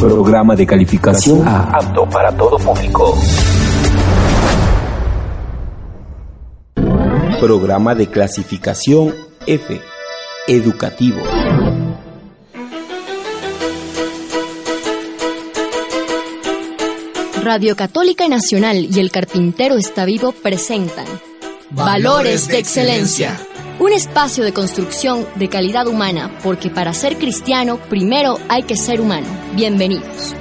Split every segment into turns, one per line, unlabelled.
Programa de calificación apto para todo público. Programa de clasificación F. Educativo.
Radio Católica Nacional y El Carpintero está vivo presentan Valores de Excelencia un espacio de construcción de calidad humana, porque para ser cristiano primero hay que ser humano. Bienvenidos.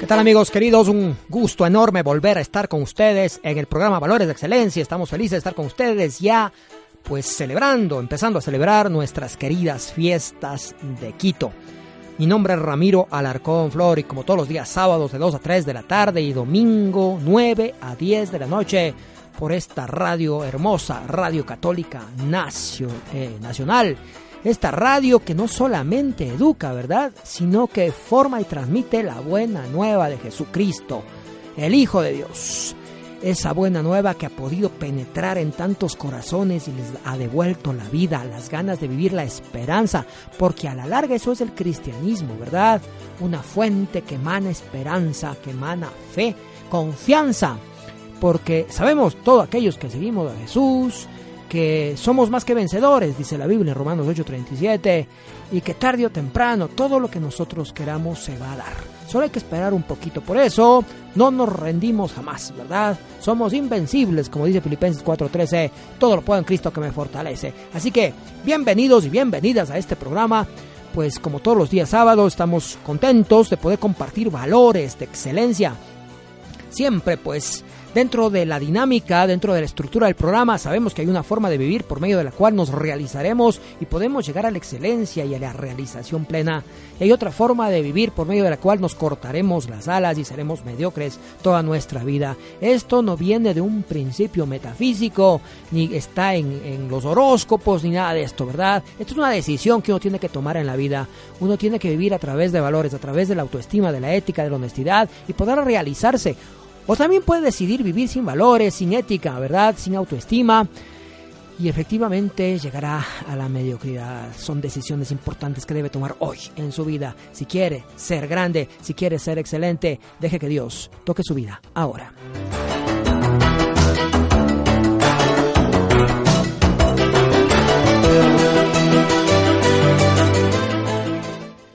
¿Qué tal amigos queridos? Un gusto enorme volver a estar con ustedes en el programa Valores de Excelencia. Estamos felices de estar con ustedes ya pues celebrando, empezando a celebrar nuestras queridas fiestas de Quito. Mi nombre es Ramiro Alarcón Flor y como todos los días sábados de 2 a 3 de la tarde y domingo 9 a 10 de la noche por esta radio hermosa, Radio Católica eh, Nacional. Esta radio que no solamente educa, ¿verdad? Sino que forma y transmite la buena nueva de Jesucristo, el Hijo de Dios esa buena nueva que ha podido penetrar en tantos corazones y les ha devuelto la vida, las ganas de vivir la esperanza, porque a la larga eso es el cristianismo, ¿verdad? Una fuente que emana esperanza, que emana fe, confianza, porque sabemos todos aquellos que seguimos a Jesús, que somos más que vencedores, dice la Biblia en Romanos 8:37, y que tarde o temprano todo lo que nosotros queramos se va a dar. Solo hay que esperar un poquito. Por eso no nos rendimos jamás, ¿verdad? Somos invencibles, como dice Filipenses 4:13. Todo lo puedo en Cristo que me fortalece. Así que bienvenidos y bienvenidas a este programa. Pues como todos los días sábados estamos contentos de poder compartir valores de excelencia. Siempre pues Dentro de la dinámica, dentro de la estructura del programa, sabemos que hay una forma de vivir por medio de la cual nos realizaremos y podemos llegar a la excelencia y a la realización plena. Y hay otra forma de vivir por medio de la cual nos cortaremos las alas y seremos mediocres toda nuestra vida. Esto no viene de un principio metafísico, ni está en, en los horóscopos, ni nada de esto, ¿verdad? Esto es una decisión que uno tiene que tomar en la vida. Uno tiene que vivir a través de valores, a través de la autoestima, de la ética, de la honestidad y poder realizarse. O también puede decidir vivir sin valores, sin ética, ¿verdad? Sin autoestima. Y efectivamente llegará a la mediocridad. Son decisiones importantes que debe tomar hoy en su vida. Si quiere ser grande, si quiere ser excelente, deje que Dios toque su vida ahora.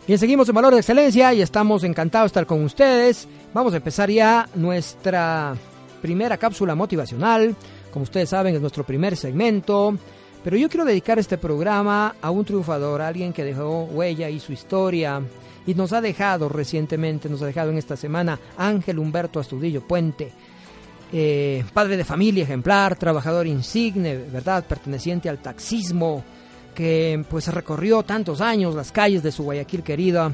Bien, seguimos en Valor de Excelencia y estamos encantados de estar con ustedes. Vamos a empezar ya nuestra primera cápsula motivacional. Como ustedes saben, es nuestro primer segmento. Pero yo quiero dedicar este programa a un triunfador, a alguien que dejó huella y su historia. Y nos ha dejado recientemente, nos ha dejado en esta semana Ángel Humberto Astudillo Puente. Eh, padre de familia ejemplar, trabajador insigne, ¿verdad? Perteneciente al taxismo, que pues recorrió tantos años las calles de su Guayaquil querida,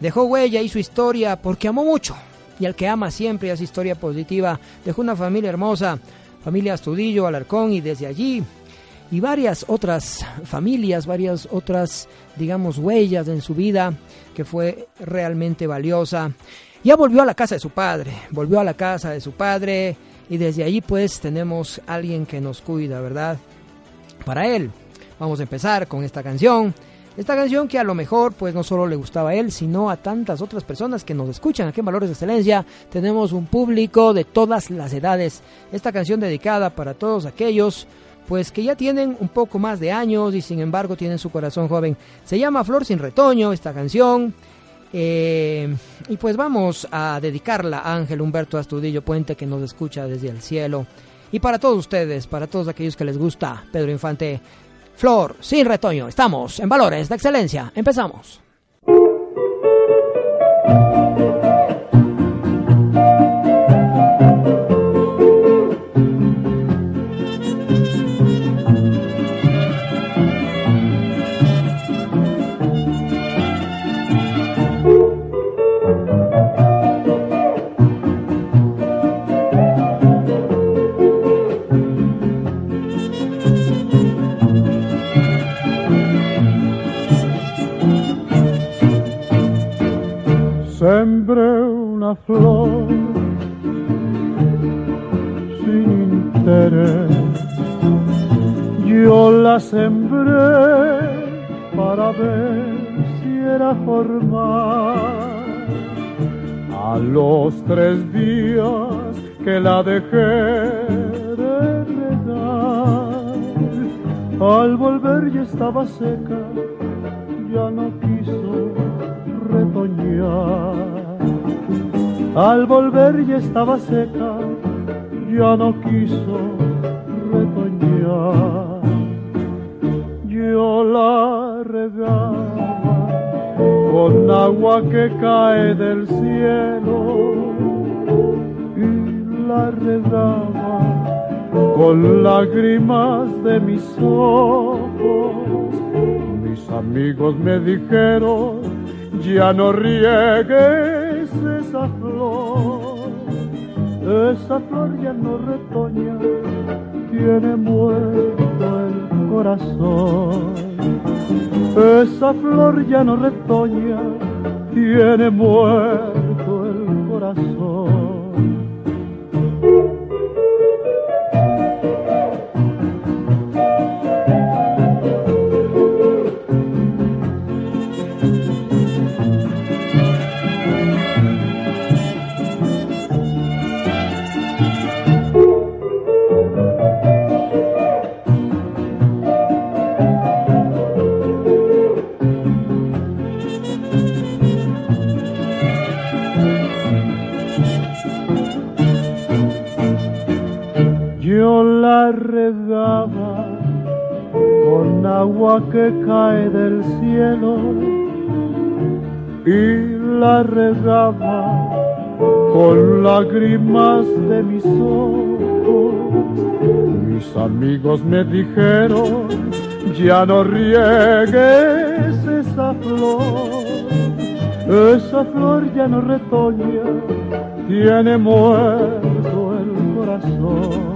dejó huella y su historia porque amó mucho, y al que ama siempre hace historia positiva, dejó una familia hermosa, familia Astudillo, Alarcón, y desde allí, y varias otras familias, varias otras, digamos, huellas en su vida, que fue realmente valiosa. Ya volvió a la casa de su padre, volvió a la casa de su padre, y desde allí pues tenemos alguien que nos cuida, ¿verdad? Para él, Vamos a empezar con esta canción. Esta canción que a lo mejor pues no solo le gustaba a él, sino a tantas otras personas que nos escuchan aquí en Valores de Excelencia. Tenemos un público de todas las edades. Esta canción dedicada para todos aquellos pues que ya tienen un poco más de años y sin embargo tienen su corazón joven. Se llama Flor sin retoño esta canción. Eh, y pues vamos a dedicarla a Ángel Humberto Astudillo Puente que nos escucha desde el cielo. Y para todos ustedes, para todos aquellos que les gusta Pedro Infante, Flor, sin retoño. Estamos en Valores de Excelencia. Empezamos.
Sembré una flor sin interés. Yo la sembré para ver si era formal. A los tres días que la dejé de regar, al volver ya estaba seca, ya no quiso retoñar. Al volver ya estaba seca, ya no quiso retoñar. Yo la regaba con agua que cae del cielo y la regaba con lágrimas de mis ojos. Mis amigos me dijeron, ya no riegues esa flor ya no retoña, tiene muerto el corazón. Esa flor ya no retoña, tiene muerto lágrimas de mis ojos. Mis amigos me dijeron, ya no riegues esa flor, esa flor ya no retoña, tiene muerto el corazón.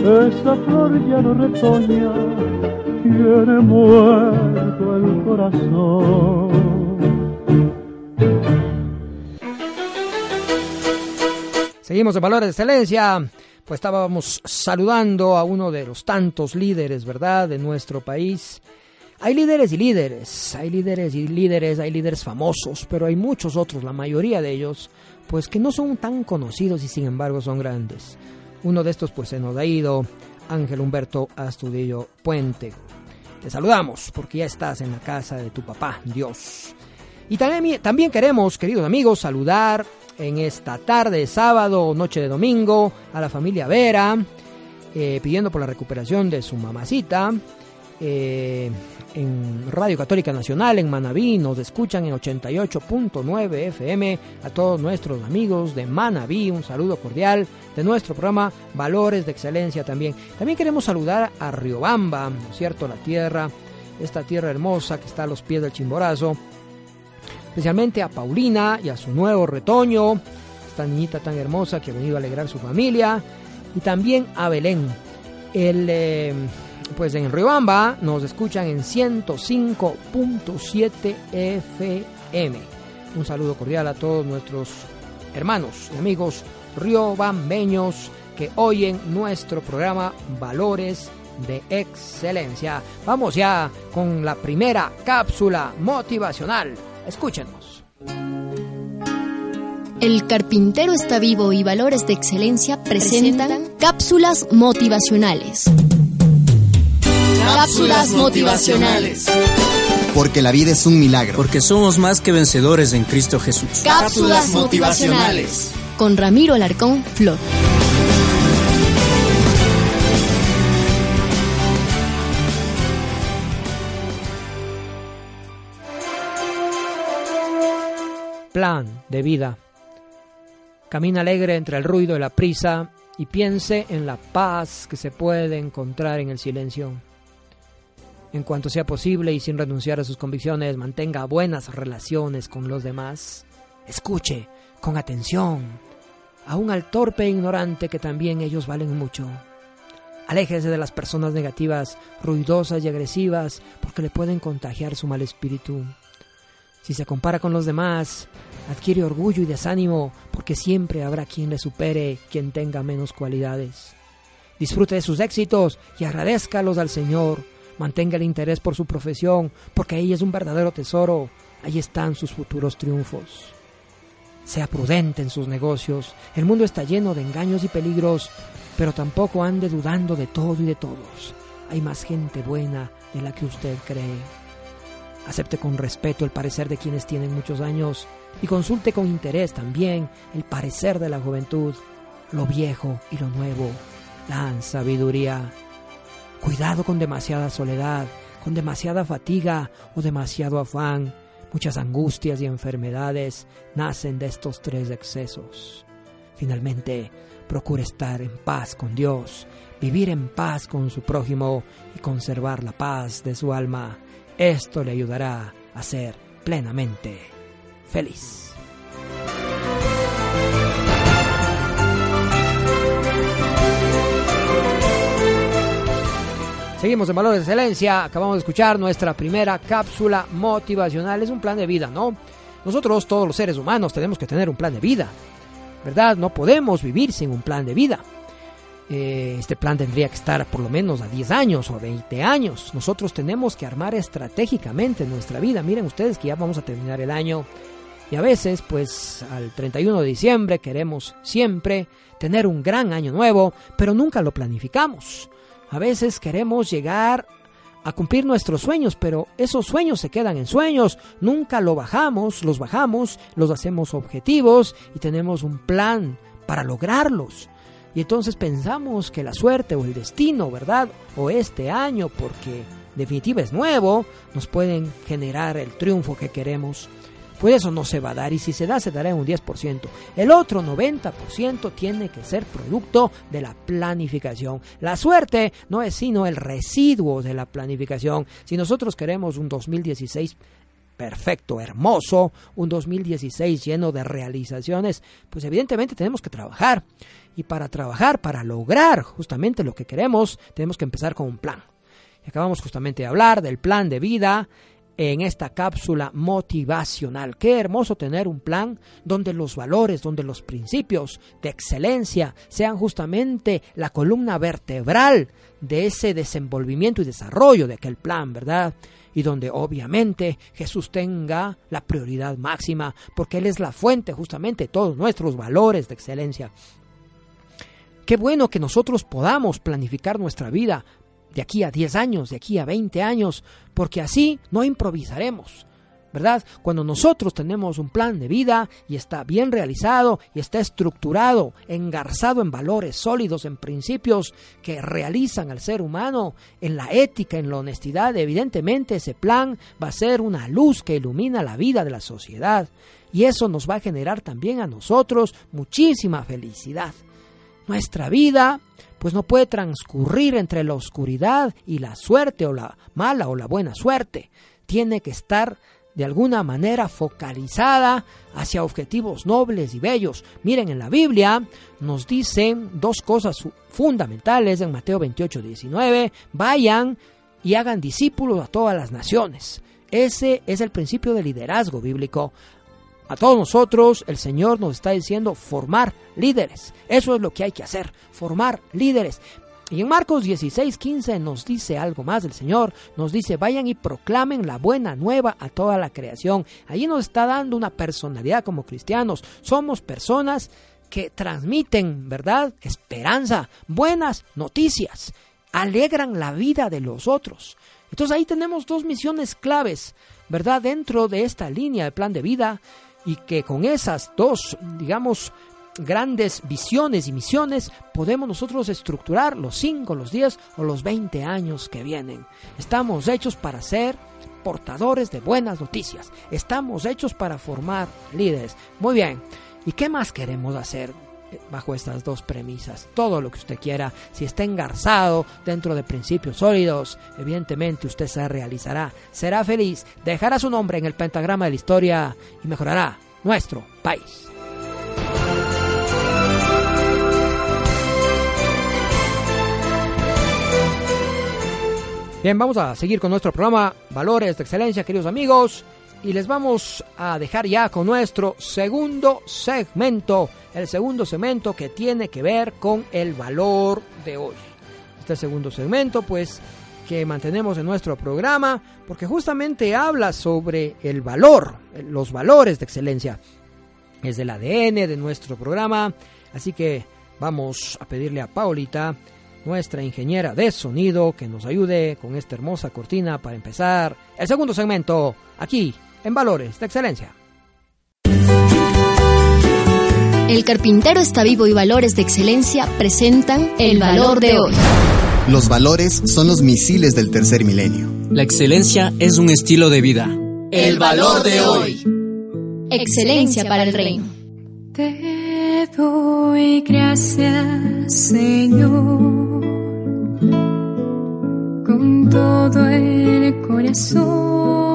Esa flor ya no retoña, tiene muerto el corazón.
Seguimos en Valores de Excelencia. Pues estábamos saludando a uno de los tantos líderes, ¿verdad?, de nuestro país. Hay líderes y líderes, hay líderes y líderes, hay líderes famosos, pero hay muchos otros, la mayoría de ellos, pues que no son tan conocidos y sin embargo son grandes. Uno de estos pues se nos ha ido, Ángel Humberto Astudillo Puente. Te saludamos porque ya estás en la casa de tu papá, Dios. Y también, también queremos, queridos amigos, saludar en esta tarde, sábado, noche de domingo, a la familia Vera, eh, pidiendo por la recuperación de su mamacita. Eh, en Radio Católica Nacional en Manabí nos escuchan en 88.9 FM a todos nuestros amigos de Manabí, un saludo cordial de nuestro programa Valores de Excelencia también. También queremos saludar a Riobamba, ¿no es cierto? La tierra, esta tierra hermosa que está a los pies del Chimborazo, especialmente a Paulina y a su nuevo retoño, esta niñita tan hermosa que ha venido a alegrar su familia, y también a Belén. El, eh, pues en Riobamba nos escuchan en 105.7 FM. Un saludo cordial a todos nuestros hermanos y amigos riobambeños que oyen nuestro programa Valores de Excelencia. Vamos ya con la primera cápsula motivacional. Escúchenos.
El carpintero está vivo y Valores de Excelencia presentan cápsulas motivacionales. Cápsulas motivacionales.
Porque la vida es un milagro.
Porque somos más que vencedores en Cristo Jesús.
Cápsulas motivacionales. Con Ramiro Alarcón Flor.
Plan de vida. Camina alegre entre el ruido y la prisa y piense en la paz que se puede encontrar en el silencio. En cuanto sea posible y sin renunciar a sus convicciones, mantenga buenas relaciones con los demás. Escuche con atención, aún al torpe e ignorante que también ellos valen mucho. Aléjese de las personas negativas, ruidosas y agresivas, porque le pueden contagiar su mal espíritu. Si se compara con los demás, adquiere orgullo y desánimo porque siempre habrá quien le supere, quien tenga menos cualidades. Disfrute de sus éxitos y agradezcalos al Señor. Mantenga el interés por su profesión, porque ahí es un verdadero tesoro. Ahí están sus futuros triunfos. Sea prudente en sus negocios. El mundo está lleno de engaños y peligros, pero tampoco ande dudando de todo y de todos. Hay más gente buena de la que usted cree. Acepte con respeto el parecer de quienes tienen muchos años y consulte con interés también el parecer de la juventud, lo viejo y lo nuevo, la sabiduría. Cuidado con demasiada soledad, con demasiada fatiga o demasiado afán. Muchas angustias y enfermedades nacen de estos tres excesos. Finalmente, procure estar en paz con Dios, vivir en paz con su prójimo y conservar la paz de su alma. Esto le ayudará a ser plenamente feliz. Seguimos en Valores de Excelencia. Acabamos de escuchar nuestra primera cápsula motivacional. Es un plan de vida, ¿no? Nosotros, todos los seres humanos, tenemos que tener un plan de vida. ¿Verdad? No podemos vivir sin un plan de vida. Eh, este plan tendría que estar por lo menos a 10 años o 20 años. Nosotros tenemos que armar estratégicamente nuestra vida. Miren ustedes que ya vamos a terminar el año y a veces, pues al 31 de diciembre queremos siempre tener un gran año nuevo, pero nunca lo planificamos. A veces queremos llegar a cumplir nuestros sueños, pero esos sueños se quedan en sueños, nunca lo bajamos, los bajamos, los hacemos objetivos y tenemos un plan para lograrlos. Y entonces pensamos que la suerte o el destino, ¿verdad? O este año, porque definitiva es nuevo, nos pueden generar el triunfo que queremos. Pues eso no se va a dar y si se da se dará en un 10%. El otro 90% tiene que ser producto de la planificación. La suerte no es sino el residuo de la planificación. Si nosotros queremos un 2016 perfecto, hermoso, un 2016 lleno de realizaciones, pues evidentemente tenemos que trabajar. Y para trabajar, para lograr justamente lo que queremos, tenemos que empezar con un plan. acabamos justamente de hablar del plan de vida en esta cápsula motivacional. Qué hermoso tener un plan donde los valores, donde los principios de excelencia sean justamente la columna vertebral de ese desenvolvimiento y desarrollo de aquel plan, ¿verdad? y donde obviamente Jesús tenga la prioridad máxima, porque Él es la fuente justamente de todos nuestros valores de excelencia. Qué bueno que nosotros podamos planificar nuestra vida de aquí a 10 años, de aquí a 20 años, porque así no improvisaremos, ¿verdad? Cuando nosotros tenemos un plan de vida y está bien realizado y está estructurado, engarzado en valores sólidos, en principios que realizan al ser humano, en la ética, en la honestidad, evidentemente ese plan va a ser una luz que ilumina la vida de la sociedad y eso nos va a generar también a nosotros muchísima felicidad. Nuestra vida pues no puede transcurrir entre la oscuridad y la suerte o la mala o la buena suerte. Tiene que estar de alguna manera focalizada hacia objetivos nobles y bellos. Miren, en la Biblia nos dicen dos cosas fundamentales en Mateo 28, 19. Vayan y hagan discípulos a todas las naciones. Ese es el principio de liderazgo bíblico. A todos nosotros el Señor nos está diciendo formar líderes. Eso es lo que hay que hacer, formar líderes. Y en Marcos 16, 15 nos dice algo más del Señor. Nos dice, vayan y proclamen la buena nueva a toda la creación. Allí nos está dando una personalidad como cristianos. Somos personas que transmiten, ¿verdad? Esperanza, buenas noticias, alegran la vida de los otros. Entonces ahí tenemos dos misiones claves, ¿verdad? Dentro de esta línea de plan de vida y que con esas dos, digamos, grandes visiones y misiones, podemos nosotros estructurar los 5, los 10 o los 20 años que vienen. Estamos hechos para ser portadores de buenas noticias. Estamos hechos para formar líderes. Muy bien. ¿Y qué más queremos hacer? Bajo estas dos premisas. Todo lo que usted quiera, si está engarzado dentro de principios sólidos, evidentemente usted se realizará, será feliz, dejará su nombre en el pentagrama de la historia y mejorará nuestro país. Bien, vamos a seguir con nuestro programa Valores de Excelencia, queridos amigos. Y les vamos a dejar ya con nuestro segundo segmento, el segundo segmento que tiene que ver con el valor de hoy. Este segundo segmento, pues, que mantenemos en nuestro programa, porque justamente habla sobre el valor, los valores de excelencia. Es del ADN de nuestro programa, así que vamos a pedirle a Paulita, nuestra ingeniera de sonido, que nos ayude con esta hermosa cortina para empezar el segundo segmento, aquí en Valores de Excelencia.
El carpintero está vivo y Valores de Excelencia presentan el valor de hoy.
Los valores son los misiles del tercer milenio.
La excelencia es un estilo de vida.
El valor de hoy. Excelencia para el reino.
Te doy gracias, Señor, con todo el corazón.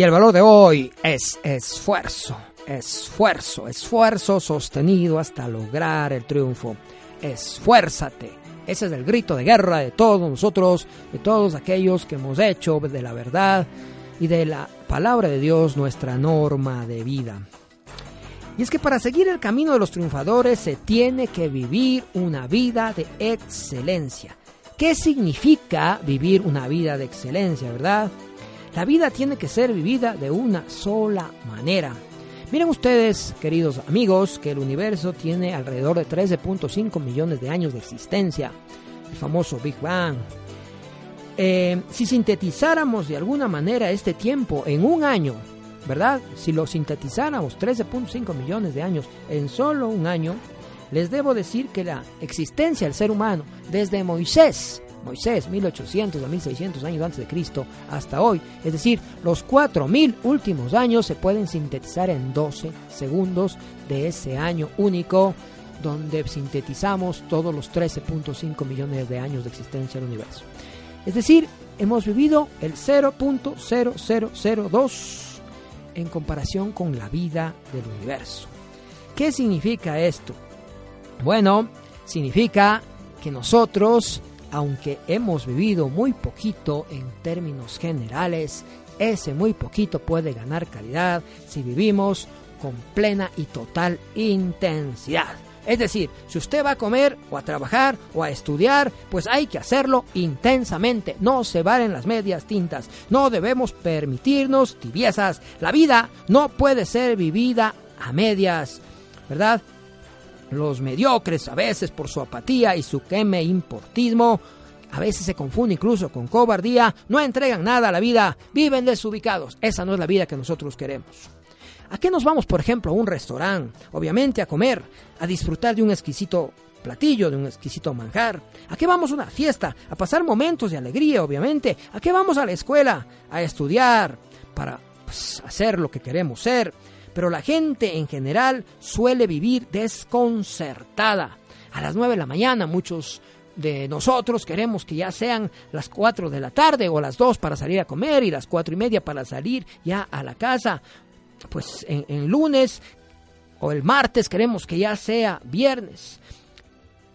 Y el valor de hoy es esfuerzo, esfuerzo, esfuerzo sostenido hasta lograr el triunfo. Esfuérzate. Ese es el grito de guerra de todos nosotros, de todos aquellos que hemos hecho de la verdad y de la palabra de Dios nuestra norma de vida. Y es que para seguir el camino de los triunfadores se tiene que vivir una vida de excelencia. ¿Qué significa vivir una vida de excelencia, verdad? La vida tiene que ser vivida de una sola manera. Miren ustedes, queridos amigos, que el universo tiene alrededor de 13.5 millones de años de existencia, el famoso Big Bang. Eh, si sintetizáramos de alguna manera este tiempo en un año, ¿verdad? Si lo sintetizáramos 13.5 millones de años en solo un año, les debo decir que la existencia del ser humano desde Moisés Moisés, 1800 a 1600 años antes de Cristo, hasta hoy. Es decir, los 4000 últimos años se pueden sintetizar en 12 segundos de ese año único donde sintetizamos todos los 13.5 millones de años de existencia del universo. Es decir, hemos vivido el 0.0002 en comparación con la vida del universo. ¿Qué significa esto? Bueno, significa que nosotros aunque hemos vivido muy poquito en términos generales, ese muy poquito puede ganar calidad si vivimos con plena y total intensidad. Es decir, si usted va a comer o a trabajar o a estudiar, pues hay que hacerlo intensamente. No se valen las medias tintas. No debemos permitirnos tibiezas. La vida no puede ser vivida a medias, ¿verdad? Los mediocres, a veces por su apatía y su queme importismo, a veces se confunde incluso con cobardía, no entregan nada a la vida, viven desubicados. Esa no es la vida que nosotros queremos. ¿A qué nos vamos, por ejemplo, a un restaurante? Obviamente a comer, a disfrutar de un exquisito platillo, de un exquisito manjar. ¿A qué vamos a una fiesta? A pasar momentos de alegría, obviamente. ¿A qué vamos a la escuela? A estudiar, para pues, hacer lo que queremos ser pero la gente en general suele vivir desconcertada. A las 9 de la mañana muchos de nosotros queremos que ya sean las 4 de la tarde o las 2 para salir a comer y las cuatro y media para salir ya a la casa. Pues en, en lunes o el martes queremos que ya sea viernes.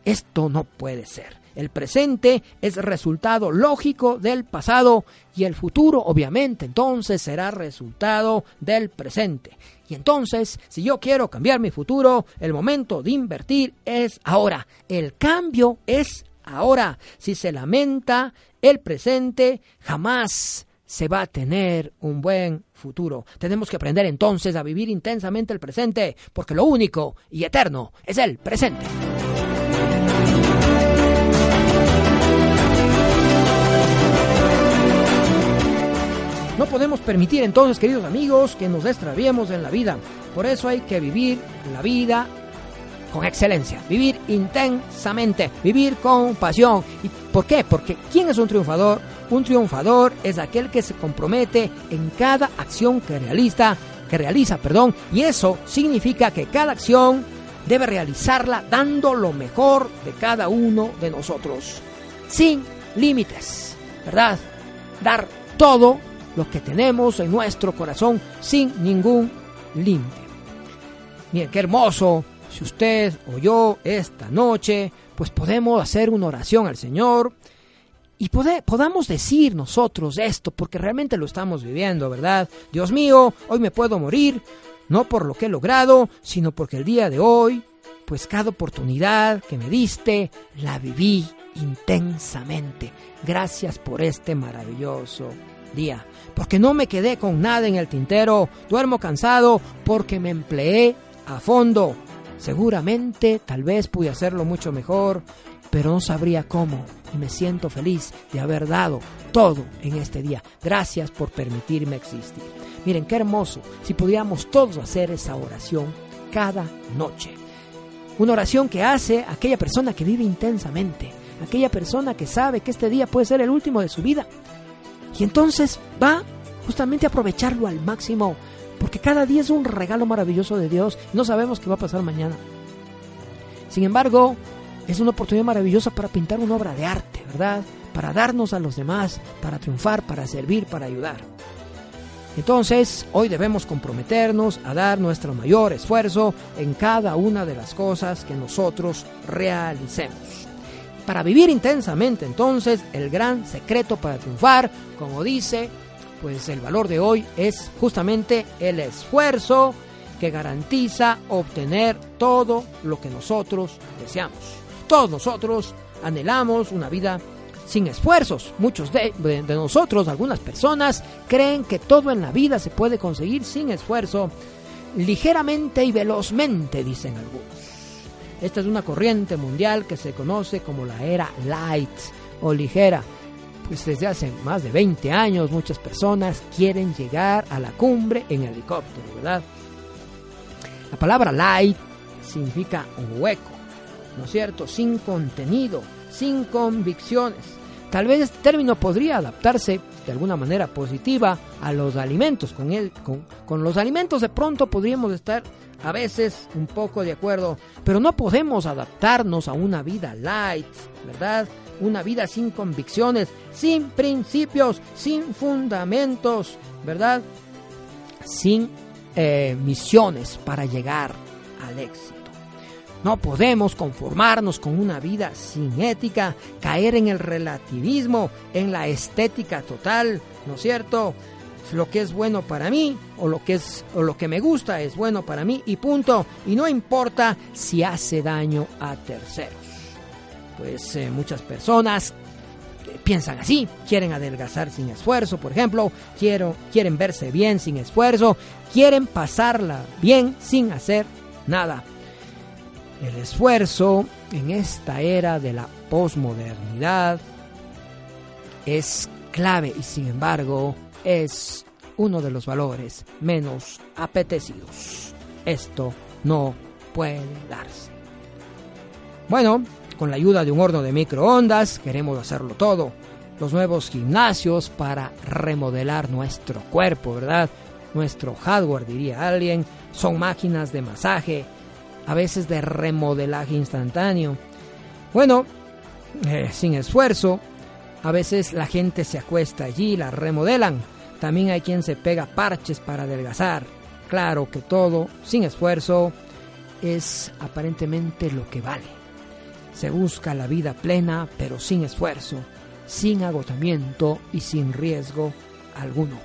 Esto no puede ser. El presente es resultado lógico del pasado y el futuro obviamente entonces será resultado del presente. Y entonces, si yo quiero cambiar mi futuro, el momento de invertir es ahora. El cambio es ahora. Si se lamenta el presente, jamás se va a tener un buen futuro. Tenemos que aprender entonces a vivir intensamente el presente, porque lo único y eterno es el presente. No podemos permitir entonces, queridos amigos, que nos extraviemos en la vida. Por eso hay que vivir la vida con excelencia, vivir intensamente, vivir con pasión. ¿Y por qué? Porque ¿quién es un triunfador? Un triunfador es aquel que se compromete en cada acción que realiza, que realiza, perdón, y eso significa que cada acción debe realizarla dando lo mejor de cada uno de nosotros, sin límites, ¿verdad? Dar todo lo que tenemos en nuestro corazón sin ningún límite. Miren, qué hermoso si usted o yo esta noche, pues podemos hacer una oración al Señor y podamos decir nosotros esto, porque realmente lo estamos viviendo, ¿verdad? Dios mío, hoy me puedo morir, no por lo que he logrado, sino porque el día de hoy, pues cada oportunidad que me diste, la viví intensamente. Gracias por este maravilloso día. Porque no me quedé con nada en el tintero, duermo cansado porque me empleé a fondo. Seguramente, tal vez pude hacerlo mucho mejor, pero no sabría cómo y me siento feliz de haber dado todo en este día. Gracias por permitirme existir. Miren qué hermoso si pudiéramos todos hacer esa oración cada noche. Una oración que hace aquella persona que vive intensamente, aquella persona que sabe que este día puede ser el último de su vida. Y entonces va justamente a aprovecharlo al máximo, porque cada día es un regalo maravilloso de Dios no sabemos qué va a pasar mañana. Sin embargo, es una oportunidad maravillosa para pintar una obra de arte, ¿verdad? Para darnos a los demás, para triunfar, para servir, para ayudar. Entonces, hoy debemos comprometernos a dar nuestro mayor esfuerzo en cada una de las cosas que nosotros realicemos. Para vivir intensamente, entonces, el gran secreto para triunfar, como dice, pues el valor de hoy es justamente el esfuerzo que garantiza obtener todo lo que nosotros deseamos. Todos nosotros anhelamos una vida sin esfuerzos. Muchos de, nosotros, algunas personas, creen que todo en la vida se puede conseguir sin esfuerzo, ligeramente y velozmente, dicen algunos. Esta es una corriente mundial que se conoce como la era light o ligera. Pues desde hace más de 20 años muchas personas quieren llegar a la cumbre en helicóptero, ¿verdad? La palabra light significa hueco, ¿no es cierto? Sin contenido, sin convicciones. Tal vez este término podría adaptarse de alguna manera positiva a los alimentos. Con, él, con, con los alimentos de pronto podríamos estar a veces un poco de acuerdo, pero no podemos adaptarnos a una vida light, ¿verdad? Una vida sin convicciones, sin principios, sin fundamentos, ¿verdad? Sin eh, misiones para llegar al éxito. No podemos conformarnos con una vida sin ética, caer en el relativismo, en la estética total, ¿no es cierto? Lo que es bueno para mí o lo que es o lo que me gusta es bueno para mí y punto, y no importa si hace daño a terceros. Pues eh, muchas personas piensan así, quieren adelgazar sin esfuerzo, por ejemplo, quiero, quieren verse bien sin esfuerzo, quieren pasarla bien sin hacer nada. El esfuerzo en esta era de la posmodernidad es clave y sin embargo es uno de los valores menos apetecidos. Esto no puede darse. Bueno, con la ayuda de un horno de microondas queremos hacerlo todo. Los nuevos gimnasios para remodelar nuestro cuerpo, ¿verdad? Nuestro hardware, diría alguien, son máquinas de masaje, a veces de remodelaje instantáneo. Bueno, eh, sin esfuerzo, a veces la gente se acuesta allí la remodelan. También hay quien se pega parches para adelgazar. Claro que todo, sin esfuerzo, es aparentemente lo que vale. Se busca la vida plena, pero sin esfuerzo, sin agotamiento y sin riesgo alguno.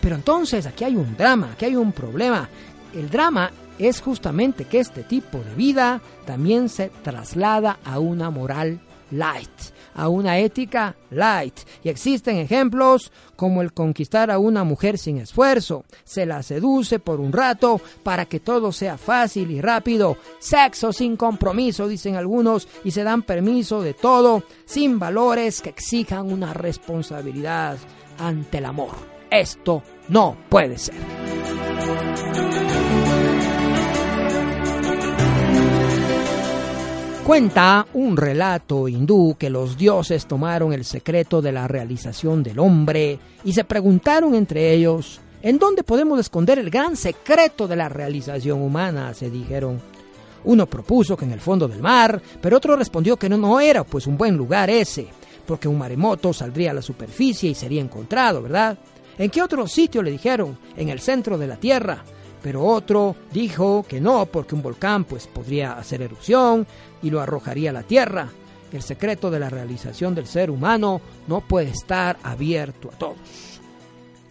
Pero entonces aquí hay un drama, aquí hay un problema. El drama es justamente que este tipo de vida también se traslada a una moral light, a una ética light. Y existen ejemplos como el conquistar a una mujer sin esfuerzo, se la seduce por un rato para que todo sea fácil y rápido, sexo sin compromiso, dicen algunos, y se dan permiso de todo, sin valores que exijan una responsabilidad ante el amor. Esto no puede ser. Cuenta un relato hindú que los dioses tomaron el secreto de la realización del hombre y se preguntaron entre ellos, ¿en dónde podemos esconder el gran secreto de la realización humana? se dijeron. Uno propuso que en el fondo del mar, pero otro respondió que no, no era pues un buen lugar ese, porque un maremoto saldría a la superficie y sería encontrado, ¿verdad? ¿En qué otro sitio le dijeron? En el centro de la tierra. pero otro dijo que no, porque un volcán pues podría hacer erupción y lo arrojaría a la tierra. El secreto de la realización del ser humano no puede estar abierto a todos.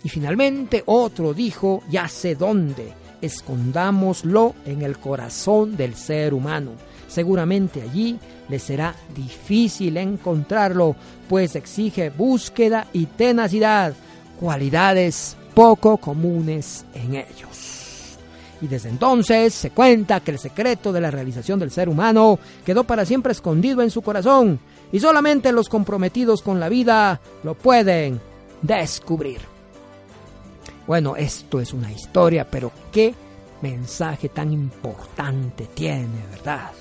Y finalmente otro dijo, ya sé dónde, escondámoslo en el corazón del ser humano. Seguramente allí le será difícil encontrarlo, pues exige búsqueda y tenacidad, cualidades poco comunes en ellos. Y desde entonces se cuenta que el secreto de la realización del ser humano quedó para siempre escondido en su corazón y solamente los comprometidos con la vida lo pueden descubrir. Bueno, esto es una historia, pero qué mensaje tan importante tiene, ¿verdad?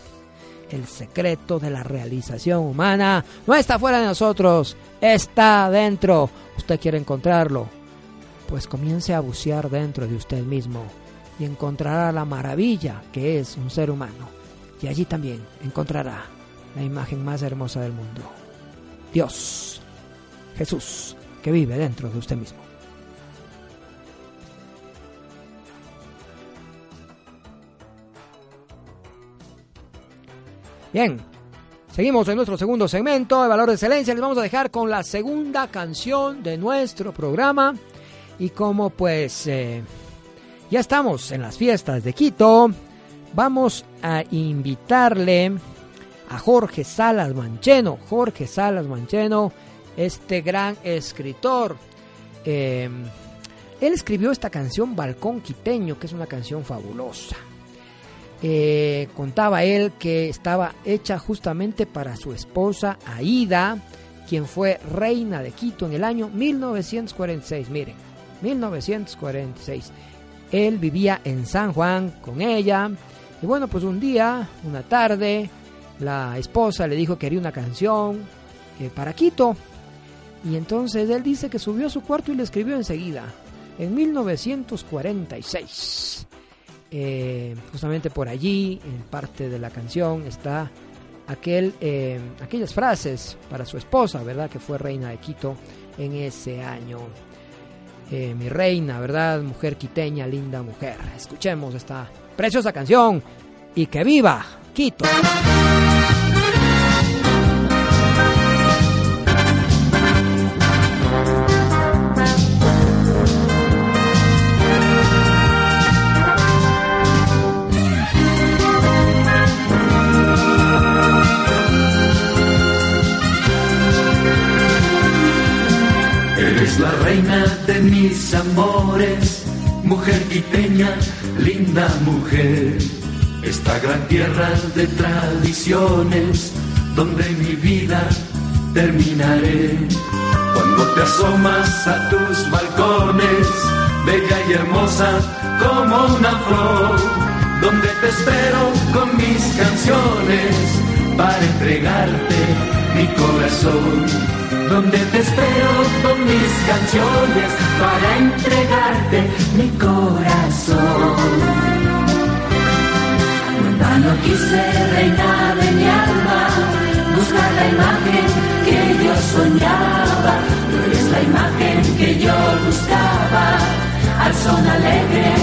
El secreto de la realización humana no está fuera de nosotros, está dentro. Usted quiere encontrarlo, pues comience a bucear dentro de usted mismo y encontrará la maravilla que es un ser humano. Y allí también encontrará la imagen más hermosa del mundo. Dios, Jesús, que vive dentro de usted mismo. Bien, seguimos en nuestro segundo segmento de Valor de Excelencia. Les vamos a dejar con la segunda canción de nuestro programa. Y como pues eh, ya estamos en las fiestas de Quito, vamos a invitarle a Jorge Salas Mancheno. Jorge Salas Mancheno, este gran escritor. Eh, él escribió esta canción Balcón Quiteño, que es una canción fabulosa. Eh, contaba él que estaba hecha justamente para su esposa Aida, quien fue reina de Quito en el año 1946. Miren, 1946. Él vivía en San Juan con ella y bueno, pues un día, una tarde, la esposa le dijo que haría una canción eh, para Quito y entonces él dice que subió a su cuarto y le escribió enseguida, en 1946. Eh, justamente por allí, en parte de la canción, está aquel, eh, aquellas frases para su esposa, ¿verdad? Que fue reina de Quito en ese año. Eh, mi reina, ¿verdad? Mujer quiteña, linda mujer. Escuchemos esta preciosa canción y que viva Quito.
Mis amores, mujer quiteña, linda mujer. Esta gran tierra de tradiciones, donde mi vida terminaré. Cuando te asomas a tus balcones, bella y hermosa como una flor, donde te espero con mis canciones para entregarte mi corazón donde te espero con mis canciones para entregarte mi corazón. No quise reinar de mi alma, buscar la imagen que yo soñaba, tú eres la imagen que yo buscaba, al son alegre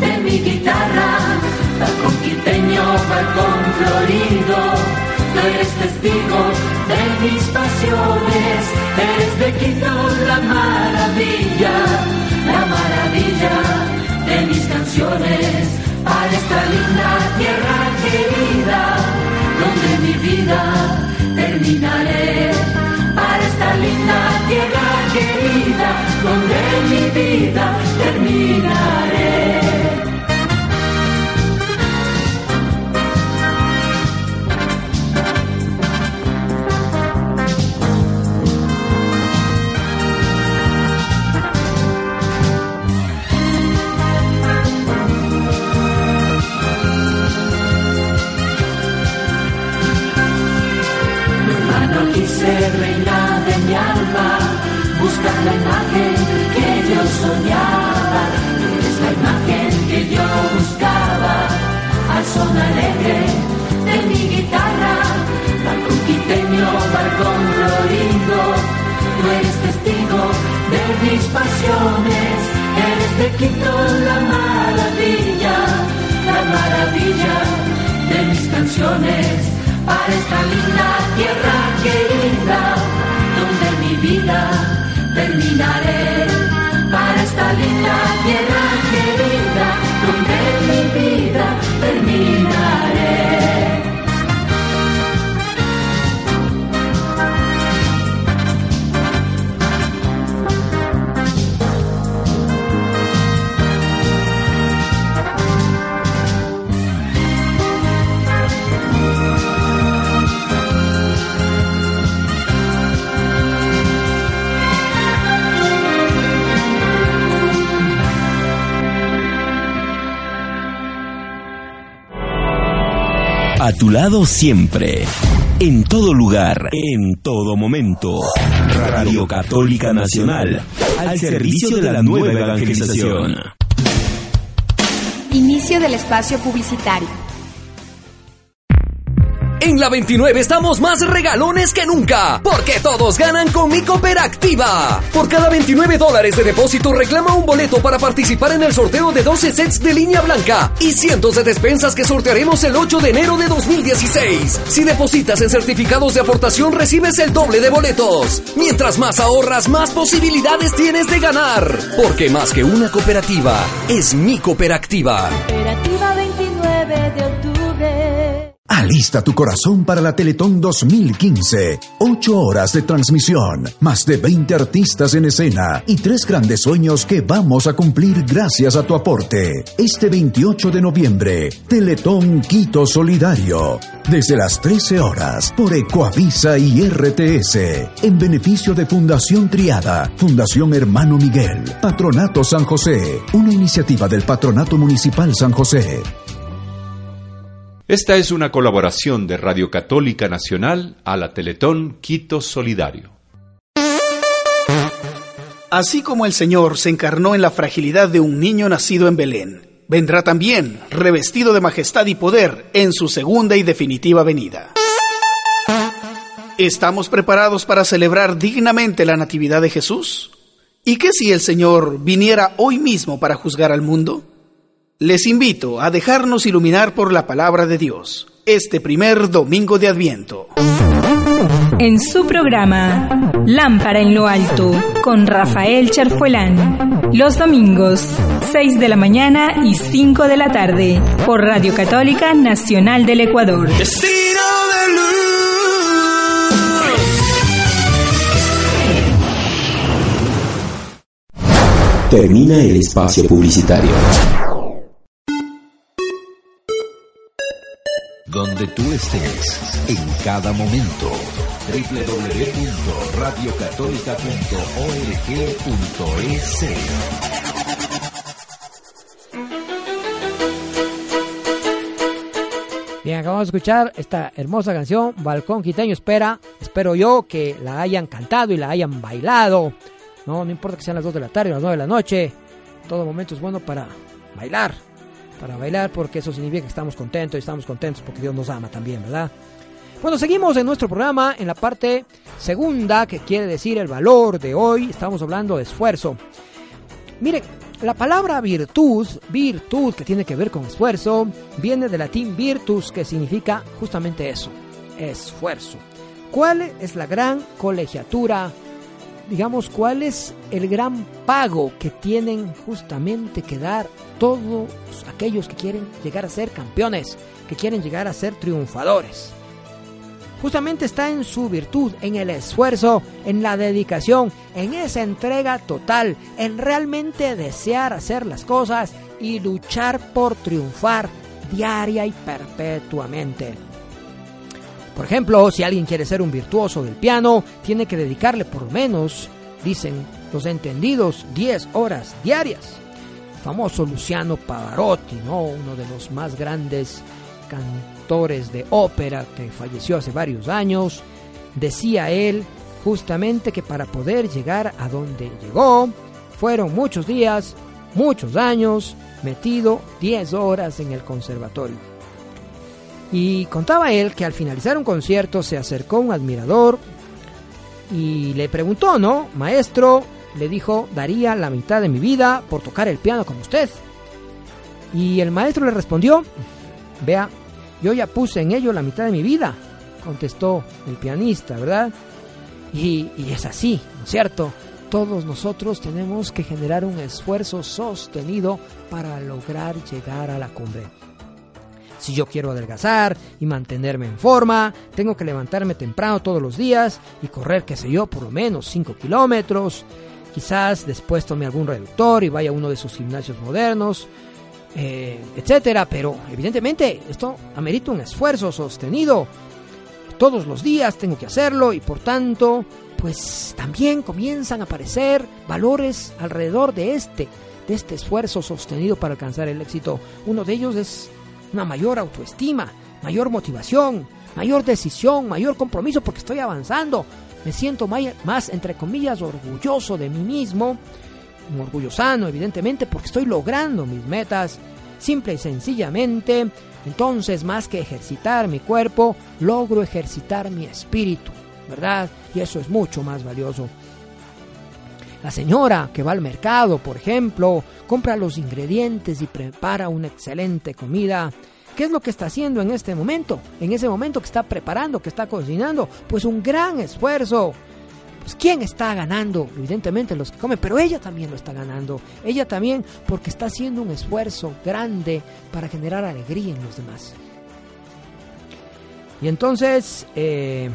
de mi guitarra, balcón quiteño, balcón florido eres testigo de mis pasiones, eres de Quito la maravilla, la maravilla de mis canciones, para esta linda tierra querida, donde mi vida terminaré, para esta linda tierra querida, donde mi vida terminaré. de mis pasiones. Eres de Quito la maravilla, la maravilla de mis canciones. Para esta linda tierra querida, donde mi vida terminaré. Para esta linda tierra
A tu lado siempre. En todo lugar. En todo momento. Radio Católica Nacional. Al servicio de la nueva evangelización.
Inicio del espacio publicitario.
En la 29 estamos más regalones que nunca, porque todos ganan con mi Cooperativa. Por cada 29 dólares de depósito reclama un boleto para participar en el sorteo de 12 sets de línea blanca y cientos de despensas que sortearemos el 8 de enero de 2016. Si depositas en certificados de aportación recibes el doble de boletos. Mientras más ahorras, más posibilidades tienes de ganar. Porque más que una cooperativa, es mi cooperativa.
Cooperativa 29 de.
Alista tu corazón para la Teletón 2015. Ocho horas de transmisión, más de 20 artistas en escena y tres grandes sueños que vamos a cumplir gracias a tu aporte. Este 28 de noviembre, Teletón Quito Solidario. Desde las 13 horas, por Ecoavisa y RTS. En beneficio de Fundación Triada, Fundación Hermano Miguel, Patronato San José, una iniciativa del Patronato Municipal San José.
Esta es una colaboración de Radio Católica Nacional a la Teletón Quito Solidario.
Así como el Señor se encarnó en la fragilidad de un niño nacido en Belén, vendrá también, revestido de majestad y poder, en su segunda y definitiva venida. ¿Estamos preparados para celebrar dignamente la Natividad de Jesús? ¿Y qué si el Señor viniera hoy mismo para juzgar al mundo? Les invito a dejarnos iluminar por la palabra de Dios este primer domingo de Adviento.
En su programa Lámpara en lo Alto con Rafael Charfuelán. Los domingos, 6 de la mañana y 5 de la tarde, por Radio Católica Nacional del Ecuador.
Termina el espacio publicitario.
Donde tú estés, en cada momento. www.radiocatólica.org.es
Bien, acabamos de escuchar esta hermosa canción, Balcón Quiteño Espera. Espero yo que la hayan cantado y la hayan bailado. No, no importa que sean las 2 de la tarde o las 9 de la noche. Todo momento es bueno para bailar. Para bailar porque eso significa que estamos contentos y estamos contentos porque Dios nos ama también, ¿verdad? Bueno, seguimos en nuestro programa en la parte segunda que quiere decir el valor de hoy. Estamos hablando de esfuerzo. Mire, la palabra virtud, virtud que tiene que ver con esfuerzo, viene del latín virtus que significa justamente eso, esfuerzo. ¿Cuál es la gran colegiatura? Digamos, ¿cuál es el gran pago que tienen justamente que dar todos aquellos que quieren llegar a ser campeones, que quieren llegar a ser triunfadores? justamente está en su virtud, en el esfuerzo, en la dedicación, en esa entrega total, en realmente desear hacer las cosas y luchar por triunfar diaria y perpetuamente. Por ejemplo, si alguien quiere ser un virtuoso del piano, tiene que dedicarle por lo menos, dicen los entendidos, 10 horas diarias. Famoso Luciano Pavarotti, ¿no? uno de los más grandes cantores de ópera que falleció hace varios años, decía él justamente que para poder llegar a donde llegó, fueron muchos días, muchos años, metido 10 horas en el conservatorio. Y contaba él que al finalizar un concierto se acercó un admirador y le preguntó, ¿no? Maestro, le dijo, daría la mitad de mi vida por tocar el piano como usted. Y el maestro le respondió, vea, Yo ya puse en ello la mitad de mi vida, contestó el pianista, ¿verdad? Y, y es así, ¿no es cierto? Todos nosotros tenemos que generar un esfuerzo sostenido para lograr llegar a la cumbre. Si yo quiero adelgazar y mantenerme en forma, tengo que levantarme temprano todos los días y correr, qué sé yo, por lo menos 5 kilómetros. Quizás después tome algún reductor y vaya a uno de sus gimnasios modernos, eh, etcétera. Pero evidentemente esto amerita un esfuerzo sostenido. Todos los días tengo que hacerlo y por tanto, pues también comienzan a aparecer valores alrededor de este, de este esfuerzo sostenido para alcanzar el éxito. Uno de ellos es una mayor autoestima, mayor motivación, mayor decisión, mayor compromiso porque estoy avanzando. Me siento más, entre comillas, orgulloso de mí mismo. Un orgullo sano, evidentemente, porque estoy logrando mis metas. Simple y sencillamente, entonces más que ejercitar mi cuerpo, logro ejercitar mi espíritu, ¿verdad? Y eso es mucho más valioso. La señora que va al mercado, por ejemplo, compra los ingredientes y prepara una excelente comida. ¿Qué es lo que está haciendo en este momento? En ese momento que está preparando, que está cocinando, pues un gran esfuerzo. Pues ¿quién está ganando? Evidentemente los que comen, pero ella también lo está ganando. Ella también porque está haciendo un esfuerzo grande para generar alegría en los demás. Y entonces, eh,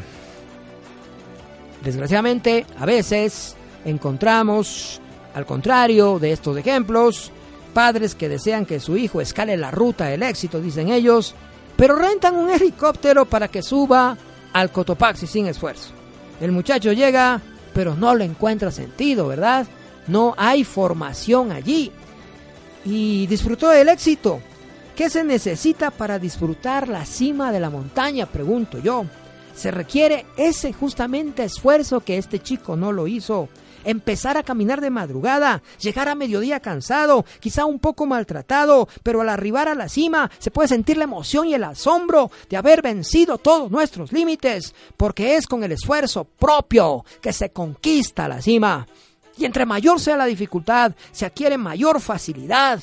desgraciadamente, a veces encontramos, al contrario de estos ejemplos, padres que desean que su hijo escale la ruta del éxito, dicen ellos, pero rentan un helicóptero para que suba al Cotopaxi sin esfuerzo. El muchacho llega, pero no le encuentra sentido, ¿verdad? No hay formación allí. Y disfrutó del éxito. ¿Qué se necesita para disfrutar la cima de la montaña? Pregunto yo. Se requiere ese justamente esfuerzo que este chico no lo hizo empezar a caminar de madrugada, llegar a mediodía cansado, quizá un poco maltratado, pero al arribar a la cima se puede sentir la emoción y el asombro de haber vencido todos nuestros límites, porque es con el esfuerzo propio que se conquista la cima. Y entre mayor sea la dificultad, se adquiere mayor facilidad.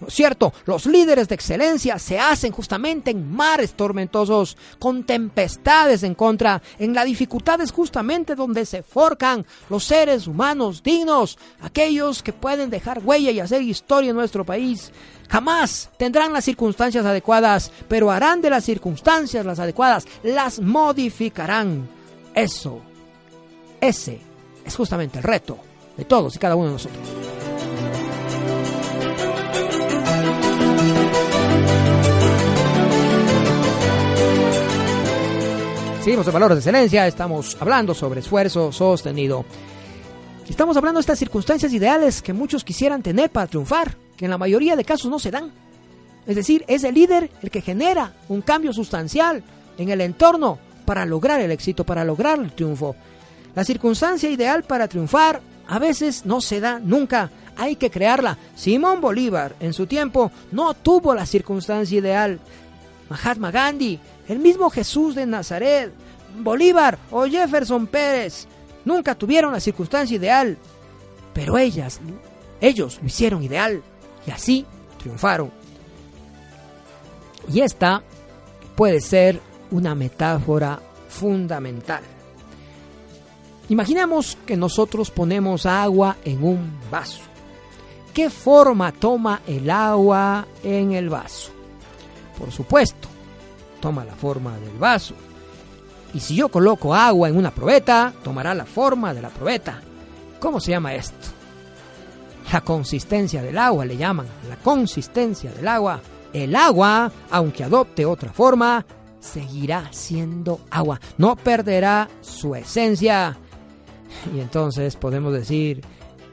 ¿No es cierto? Los líderes de excelencia se hacen justamente en mares tormentosos, con tempestades en contra. En la dificultad es justamente donde se forcan los seres humanos dignos, aquellos que pueden dejar huella y hacer historia en nuestro país. Jamás tendrán las circunstancias adecuadas, pero harán de las circunstancias las adecuadas, las modificarán. Eso, ese es justamente el reto de todos y cada uno de nosotros. Seguimos en Valores de Excelencia, estamos hablando sobre esfuerzo sostenido. Estamos hablando de estas circunstancias ideales que muchos quisieran tener para triunfar, que en la mayoría de casos no se dan. Es decir, es el líder el que genera un cambio sustancial en el entorno para lograr el éxito, para lograr el triunfo. La circunstancia ideal para triunfar a veces no se da nunca, hay que crearla. Simón Bolívar en su tiempo no tuvo la circunstancia ideal. Mahatma Gandhi el mismo Jesús de Nazaret, Bolívar o Jefferson Pérez nunca tuvieron la circunstancia ideal, pero ellas, ellos lo hicieron ideal y así triunfaron. Y esta puede ser una metáfora fundamental. Imaginemos que nosotros ponemos agua en un vaso. ¿Qué forma toma el agua en el vaso? Por supuesto, toma la forma del vaso. Y si yo coloco agua en una probeta, tomará la forma de la probeta. ¿Cómo se llama esto? La consistencia del agua le llaman, la consistencia del agua. El agua, aunque adopte otra forma, seguirá siendo agua, no perderá su esencia. Y entonces podemos decir,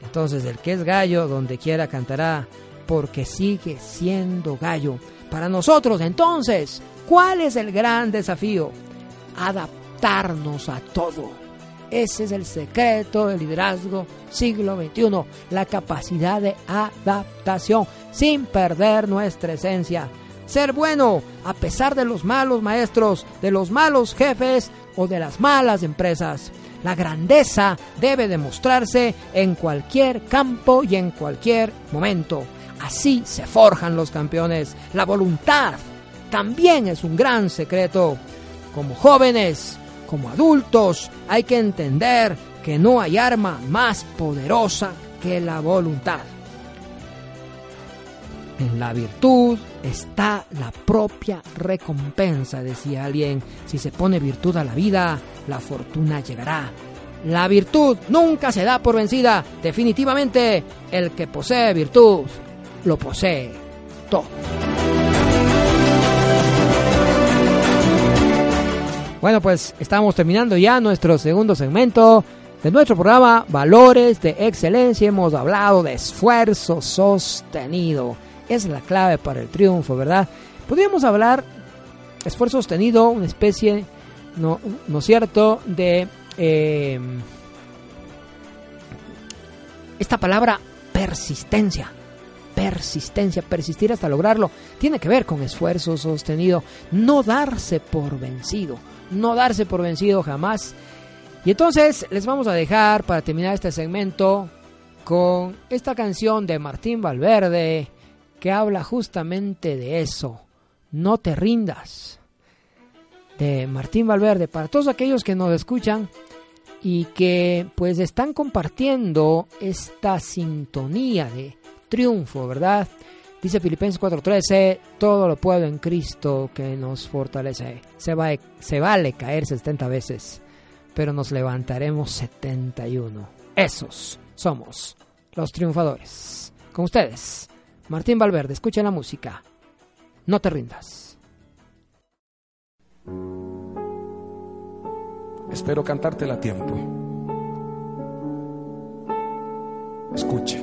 entonces el que es gallo, donde quiera cantará, porque sigue siendo gallo. Para nosotros entonces, ¿Cuál es el gran desafío? Adaptarnos a todo. Ese es el secreto del liderazgo siglo XXI, la capacidad de adaptación sin perder nuestra esencia. Ser bueno a pesar de los malos maestros, de los malos jefes o de las malas empresas. La grandeza debe demostrarse en cualquier campo y en cualquier momento. Así se forjan los campeones. La voluntad también es un gran secreto. Como jóvenes, como adultos, hay que entender que no hay arma más poderosa que la voluntad. En la virtud está la propia recompensa, decía alguien. Si se pone virtud a la vida, la fortuna llegará. La virtud nunca se da por vencida. Definitivamente, el que posee virtud, lo posee todo. Bueno, pues estamos terminando ya nuestro segundo segmento de nuestro programa Valores de Excelencia. Hemos hablado de esfuerzo sostenido es la clave para el triunfo, ¿verdad? Podríamos hablar esfuerzo sostenido, una especie, ¿no, ¿no cierto?, de eh, esta palabra persistencia. Persistencia, persistir hasta lograrlo, tiene que ver con esfuerzo sostenido, no darse por vencido, no darse por vencido jamás. Y entonces les vamos a dejar para terminar este segmento con esta canción de Martín Valverde, que habla justamente de eso. No te rindas. De Martín Valverde. Para todos aquellos que nos escuchan y que pues están compartiendo esta sintonía de triunfo, ¿verdad? Dice Filipenses 4:13, todo lo puedo en Cristo que nos fortalece. Se, va, se vale caer 70 veces, pero nos levantaremos 71. Esos somos los triunfadores. Con ustedes, Martín Valverde, escucha la música. No te rindas.
Espero cantártela a tiempo. Escucha.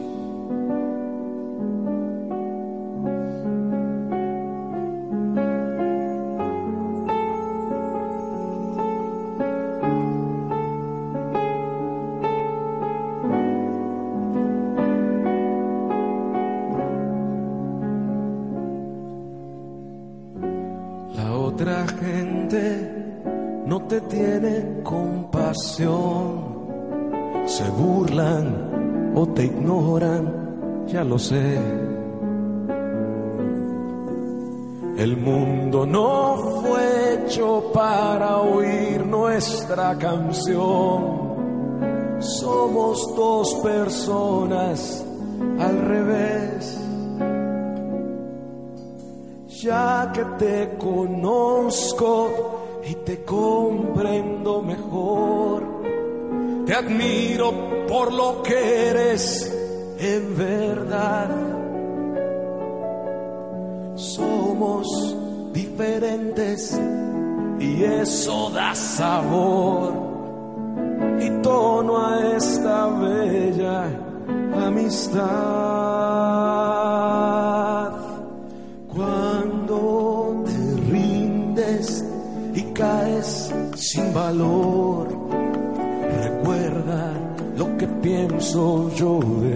El mundo no fue hecho para oír nuestra canción. Somos dos personas al revés. Ya que te conozco, y te comprendo mejor. Te admiro por lo que eres en verdad. Somos diferentes y eso da sabor y tono a esta bella amistad. caes sin valor. Recuerda lo que pienso yo de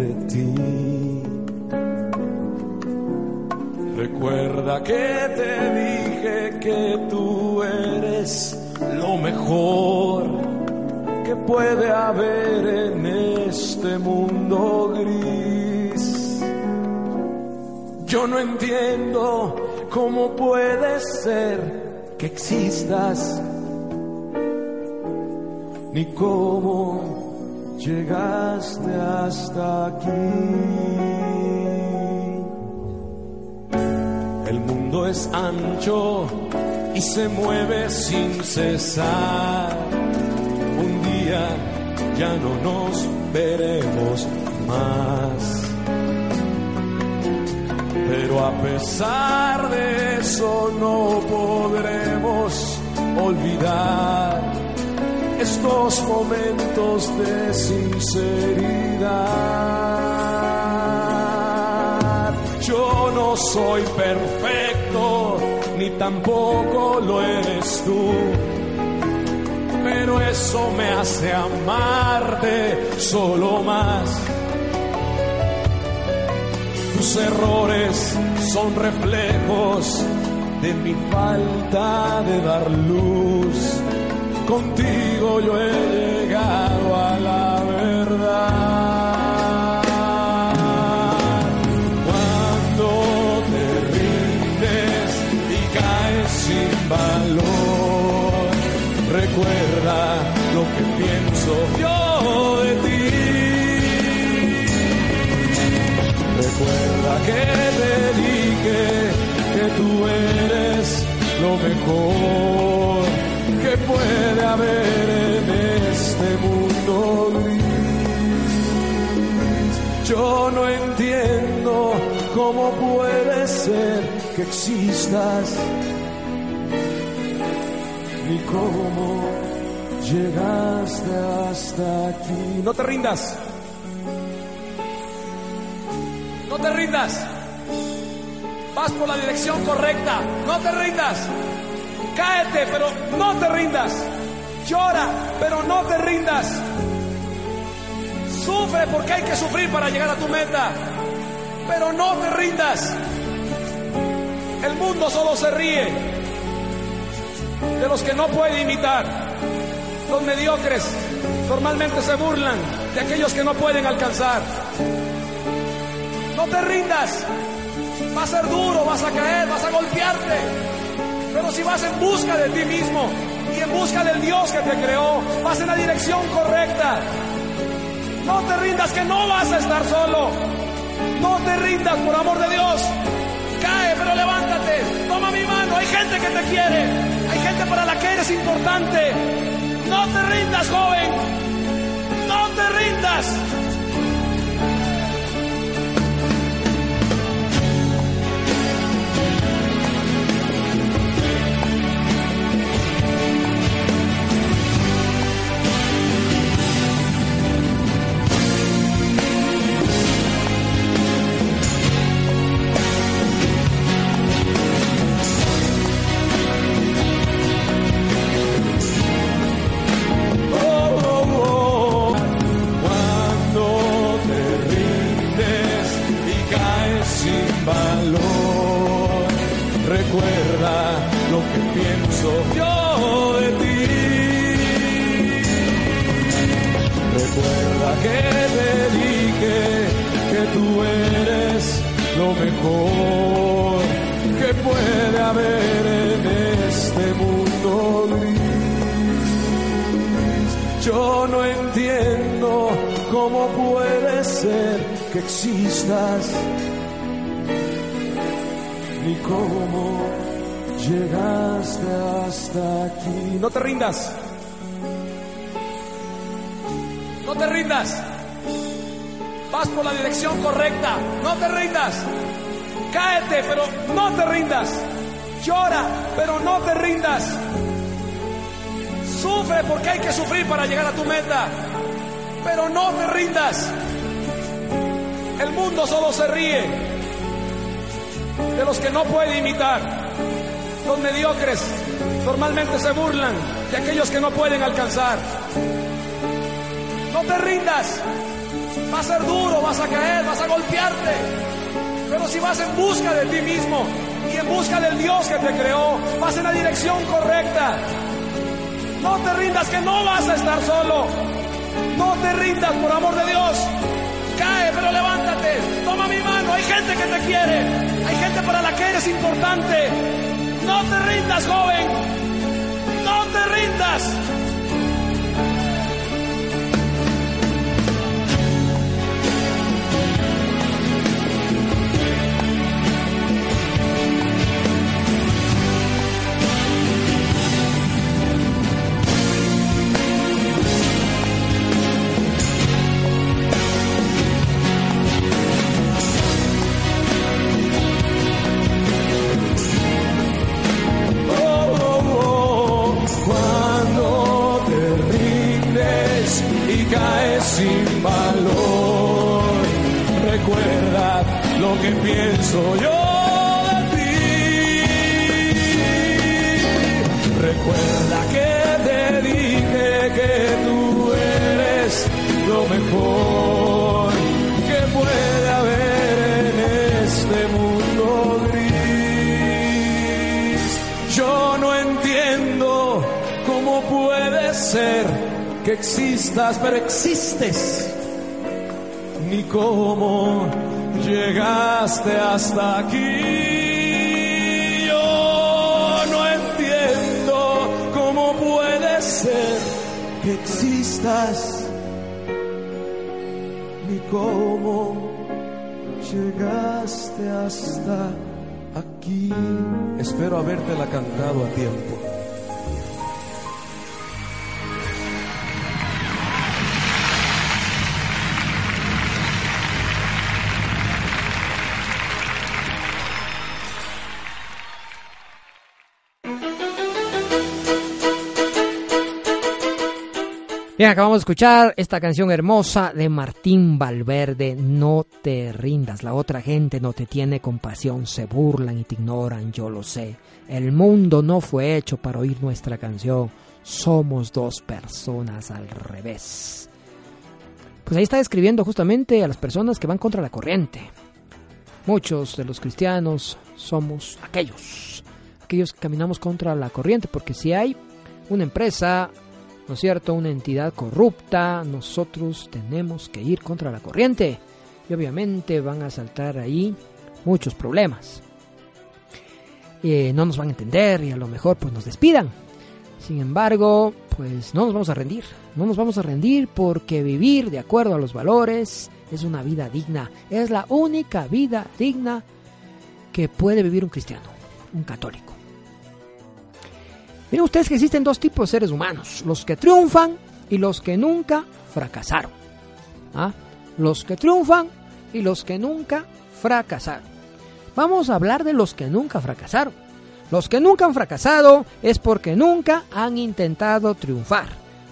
Recuerda que te dije que tú eres lo mejor que puede haber en este mundo gris. Yo no entiendo cómo puede ser que existas, ni cómo llegaste hasta aquí. Es ancho y se mueve sin cesar. Un día ya no nos veremos más. Pero a pesar de eso no podremos olvidar estos momentos de sinceridad. Yo no soy perfecto, ni tampoco lo eres tú. Pero eso me hace amarte solo más tus errores son reflejos de mi falta de dar luz. Contigo yo he llegado a la verdad. Recuerda que te dije que tú eres lo mejor que puede haber en este mundo gris. Yo no entiendo cómo puede ser que existas ni cómo llegaste hasta aquí. No te rindas. No te rindas. Vas por la dirección correcta. No te rindas. Cáete, pero no te rindas. Llora, pero no te rindas. Sufre porque hay que sufrir para llegar a tu meta. Pero no te rindas. El mundo solo se ríe de los que no puede imitar. Los mediocres normalmente se burlan de aquellos que no pueden alcanzar. Te rindas. Va a ser duro, vas a caer, vas a golpearte. Pero si vas en busca de ti mismo y en busca del Dios que te creó, vas en la dirección correcta. No te rindas que no vas a estar solo. No te rindas por amor de Dios. Cae, pero levántate. Toma mi mano. Hay gente que te quiere. Hay gente para la que eres importante. No te rindas, joven. No te rindas. No te rindas. Vas por la dirección correcta. No te rindas. Cáete, pero no te rindas. Llora, pero no te rindas. Sufre porque hay que sufrir para llegar a tu meta. Pero no te rindas. El mundo solo se ríe de los que no puede imitar. Los mediocres normalmente se burlan de aquellos que no pueden alcanzar. No te rindas. Va a ser duro, vas a caer, vas a golpearte. Pero si vas en busca de ti mismo y en busca del Dios que te creó, vas en la dirección correcta. No te rindas que no vas a estar solo. No te rindas por amor de Dios. Cae, pero levántate. Toma mi mano. Hay gente que te quiere. Hay gente para la que eres importante. No te rindas, joven. No te rindas. hasta aquí. Yo no entiendo cómo puede ser que existas ni cómo llegaste hasta aquí.
Espero habértela cantado a tiempo.
Bien, acabamos de escuchar esta canción hermosa de Martín Valverde, No te rindas, la otra gente no te tiene compasión, se burlan y te ignoran, yo lo sé. El mundo no fue hecho para oír nuestra canción, somos dos personas al revés. Pues ahí está describiendo justamente a las personas que van contra la corriente. Muchos de los cristianos somos aquellos, aquellos que caminamos contra la corriente, porque si hay una empresa, ¿no es cierto?, una entidad corrupta, nosotros tenemos que ir contra la corriente. Y obviamente van a saltar ahí muchos problemas. Eh, no nos van a entender y a lo mejor pues nos despidan. Sin embargo, pues no nos vamos a rendir. No nos vamos a rendir porque vivir de acuerdo a los valores es una vida digna. Es la única vida digna que puede vivir un cristiano, un católico. Miren ustedes que existen dos tipos de seres humanos, los que triunfan y los que nunca fracasaron. ¿Ah? Los que triunfan y los que nunca fracasaron. Vamos a hablar de los que nunca fracasaron. Los que nunca han fracasado es porque nunca han intentado triunfar.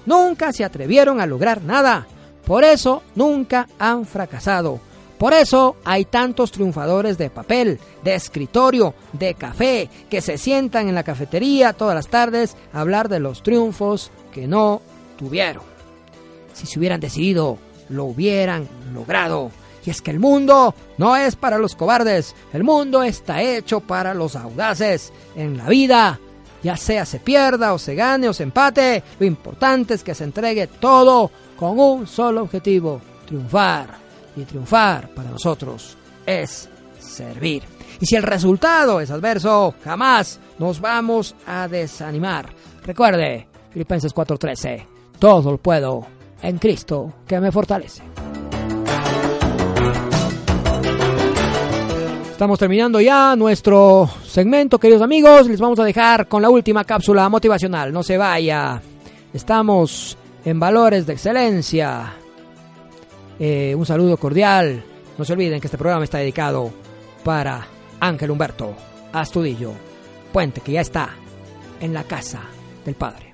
Nunca se atrevieron a lograr nada. Por eso nunca han fracasado. Por eso hay tantos triunfadores de papel, de escritorio, de café, que se sientan en la cafetería todas las tardes a hablar de los triunfos que no tuvieron. Si se hubieran decidido, lo hubieran logrado. Y es que el mundo no es para los cobardes, el mundo está hecho para los audaces. En la vida, ya sea se pierda o se gane o se empate, lo importante es que se entregue todo con un solo objetivo, triunfar y triunfar para nosotros es servir. Y si el resultado es adverso, jamás nos vamos a desanimar. Recuerde, Filipenses 4:13, todo lo puedo en Cristo que me fortalece. Estamos terminando ya nuestro segmento, queridos amigos. Les vamos a dejar con la última cápsula motivacional. No se vaya. Estamos en valores de excelencia eh, un saludo cordial. No se olviden que este programa está dedicado para Ángel Humberto Astudillo, puente que ya está en la casa del Padre.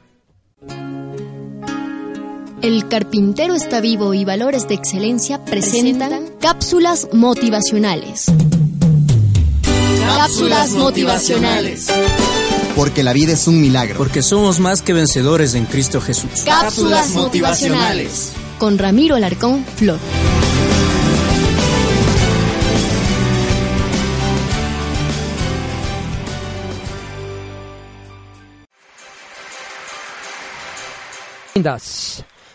El carpintero está vivo y Valores de Excelencia presentan cápsulas motivacionales. Cápsulas motivacionales.
Porque la vida es un milagro.
Porque somos más que vencedores en Cristo Jesús.
Cápsulas motivacionales con Ramiro Alarcón Flor.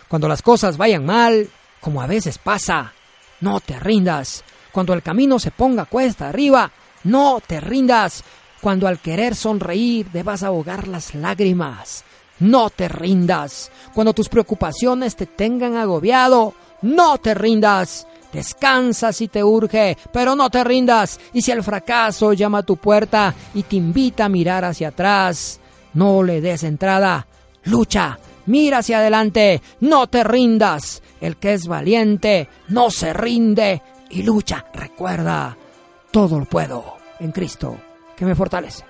Cuando las cosas vayan mal, como a veces pasa, no te rindas. Cuando el camino se ponga cuesta arriba, no te rindas. Cuando al querer sonreír debas ahogar las lágrimas. No te rindas. Cuando tus preocupaciones te tengan agobiado, no te rindas. Descansa si te urge, pero no te rindas. Y si el fracaso llama a tu puerta y te invita a mirar hacia atrás, no le des entrada. Lucha, mira hacia adelante, no te rindas. El que es valiente no se rinde y lucha. Recuerda, todo lo puedo en Cristo que me fortalece.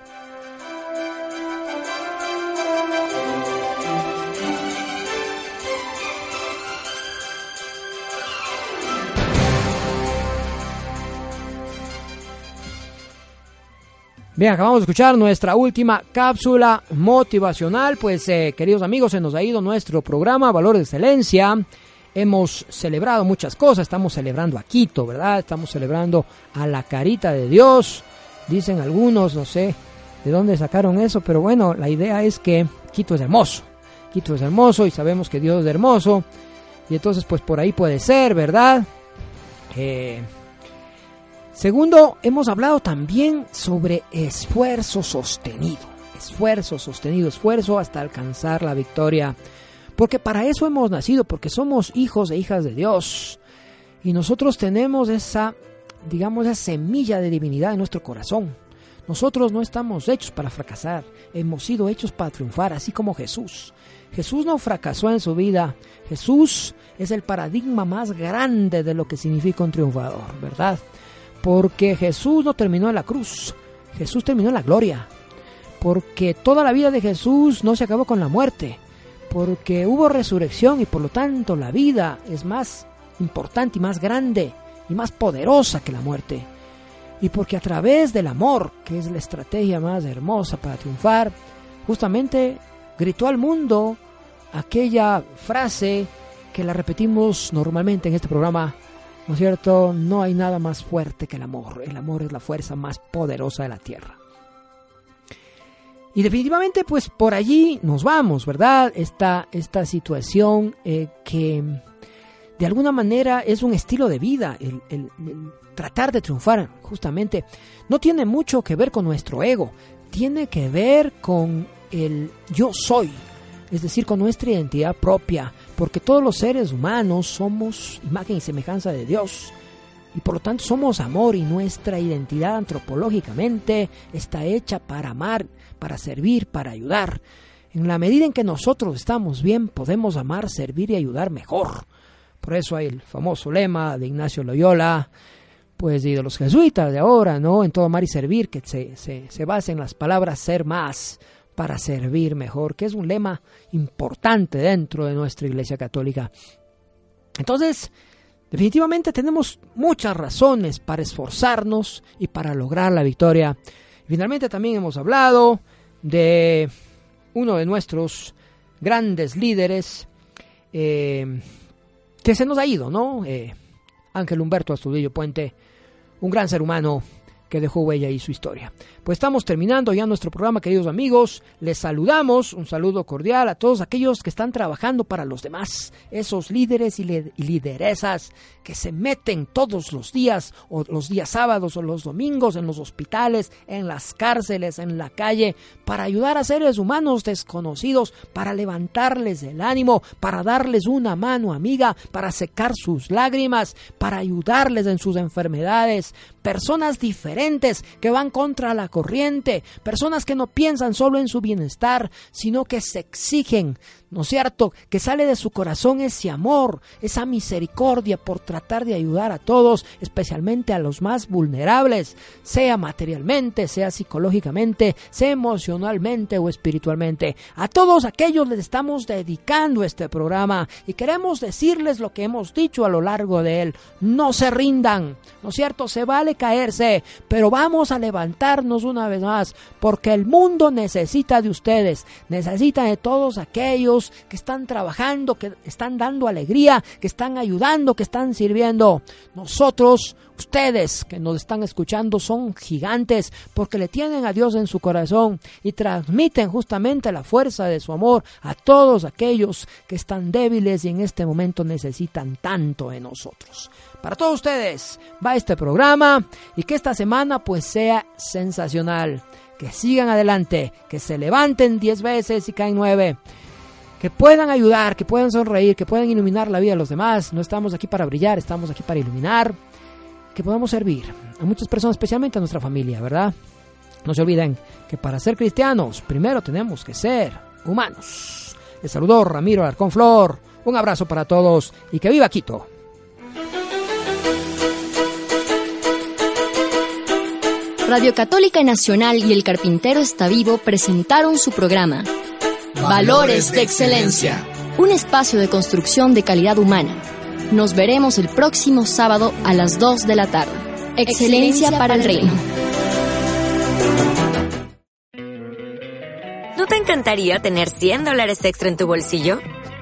Bien, acabamos de escuchar nuestra última cápsula motivacional. Pues, eh, queridos amigos, se nos ha ido nuestro programa Valor de Excelencia. Hemos celebrado muchas cosas. Estamos celebrando a Quito, ¿verdad? Estamos celebrando a la carita de Dios. Dicen algunos, no sé de dónde sacaron eso, pero bueno, la idea es que Quito es hermoso. Quito es hermoso y sabemos que Dios es hermoso. Y entonces, pues por ahí puede ser, ¿verdad? Eh, Segundo, hemos hablado también sobre esfuerzo sostenido, esfuerzo sostenido, esfuerzo hasta alcanzar la victoria. Porque para eso hemos nacido, porque somos hijos e hijas de Dios. Y nosotros tenemos esa, digamos, esa semilla de divinidad en nuestro corazón. Nosotros no estamos hechos para fracasar, hemos sido hechos para triunfar, así como Jesús. Jesús no fracasó en su vida, Jesús es el paradigma más grande de lo que significa un triunfador, ¿verdad? Porque Jesús no terminó en la cruz, Jesús terminó en la gloria. Porque toda la vida de Jesús no se acabó con la muerte, porque hubo resurrección y por lo tanto la vida es más importante y más grande y más poderosa que la muerte. Y porque a través del amor, que es la estrategia más hermosa para triunfar, justamente gritó al mundo aquella frase que la repetimos normalmente en este programa, ¿no es cierto? No hay nada más fuerte que el amor. El amor es la fuerza más poderosa de la tierra. Y definitivamente, pues por allí nos vamos, ¿verdad? Esta, esta situación eh, que de alguna manera es un estilo de vida, el, el, tratar de triunfar, justamente, no tiene mucho que ver con nuestro ego, tiene que ver con el yo soy, es decir, con nuestra identidad propia, porque todos los seres humanos somos imagen y semejanza de Dios. Y por lo tanto somos amor y nuestra identidad antropológicamente está hecha para amar, para servir, para ayudar. En la medida en que nosotros estamos bien, podemos amar, servir y ayudar mejor. Por eso hay el famoso lema de Ignacio Loyola, pues de los jesuitas de ahora, ¿no? En todo amar y servir, que se, se, se basa en las palabras ser más para servir mejor, que es un lema importante dentro de nuestra Iglesia Católica. Entonces, definitivamente tenemos muchas razones para esforzarnos y para lograr la victoria. Finalmente también hemos hablado de uno de nuestros grandes líderes eh, que se nos ha ido, ¿no? Eh, Ángel Humberto Astudillo Puente, un gran ser humano que dejó huella y su historia. Pues estamos terminando ya nuestro programa, queridos amigos. Les saludamos, un saludo cordial a todos aquellos que están trabajando para los demás, esos líderes y, lideresas que se meten todos los días, o los días sábados o los domingos, en los hospitales, en las cárceles, en la calle, para ayudar a seres humanos desconocidos, para levantarles el ánimo, para darles una mano amiga, para secar sus lágrimas, para ayudarles en sus enfermedades. Personas diferentes que van contra la corriente, personas que no piensan solo en su bienestar, sino que se exigen ¿no es cierto? Que sale de su corazón ese amor, esa misericordia por tratar de ayudar a todos, especialmente a los más vulnerables, sea materialmente, sea psicológicamente, sea emocionalmente o espiritualmente. A todos aquellos les estamos dedicando este programa y queremos decirles lo que hemos dicho a lo largo de él. No se rindan, ¿no es cierto? Se vale caerse, pero vamos a levantarnos una vez más, porque el mundo necesita de ustedes, necesita de todos aquellos que están trabajando, que están dando alegría, que están ayudando, que están sirviendo. Nosotros, ustedes que nos están escuchando, son gigantes porque le tienen a Dios en su corazón y transmiten justamente la fuerza de su amor a todos aquellos que están débiles y en este momento necesitan tanto de nosotros. Para todos ustedes va este programa y que esta semana pues sea sensacional que sigan adelante, que se levanten diez veces y caen nueve que puedan ayudar, que puedan sonreír, que puedan iluminar la vida de los demás. No estamos aquí para brillar, estamos aquí para iluminar, que podamos servir a muchas personas, especialmente a nuestra familia, ¿verdad? No se olviden que para ser cristianos, primero tenemos que ser humanos. Les saludó Ramiro Alarcón Flor. Un abrazo para todos y que viva Quito.
Radio Católica Nacional y El Carpintero Está Vivo presentaron su programa Valores de Excelencia. Un espacio de construcción de calidad humana. Nos veremos el próximo sábado a las 2 de la tarde. Excelencia, para el reino.
¿No te encantaría tener 100 dólares extra en tu bolsillo?